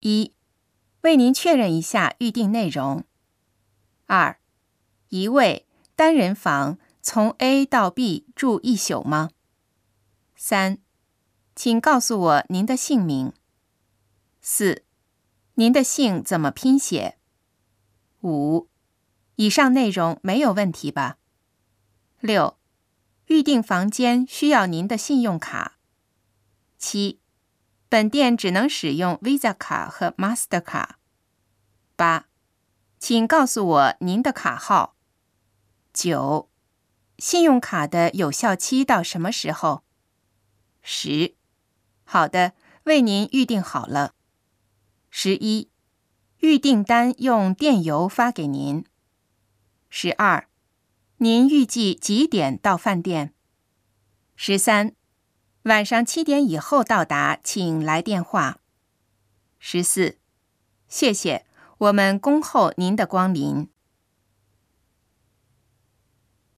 一、为您确认一下预定内容。二、一位单人房，从 A 到 B 住一宿吗？三、请告诉我您的姓名。四、您的姓怎么拼写？五、以上内容没有问题吧？六、预订房间需要您的信用卡。七、本店只能使用 Visa 卡和 Master 卡。八、请告诉我您的卡号。九、信用卡的有效期到什么时候？十、好的，为您预定好了。十一、预订单用电邮发给您。十二、您预计几点到饭店？十三、晚上七点以后到达，请来电话。十四、谢谢，我们恭候您的光临。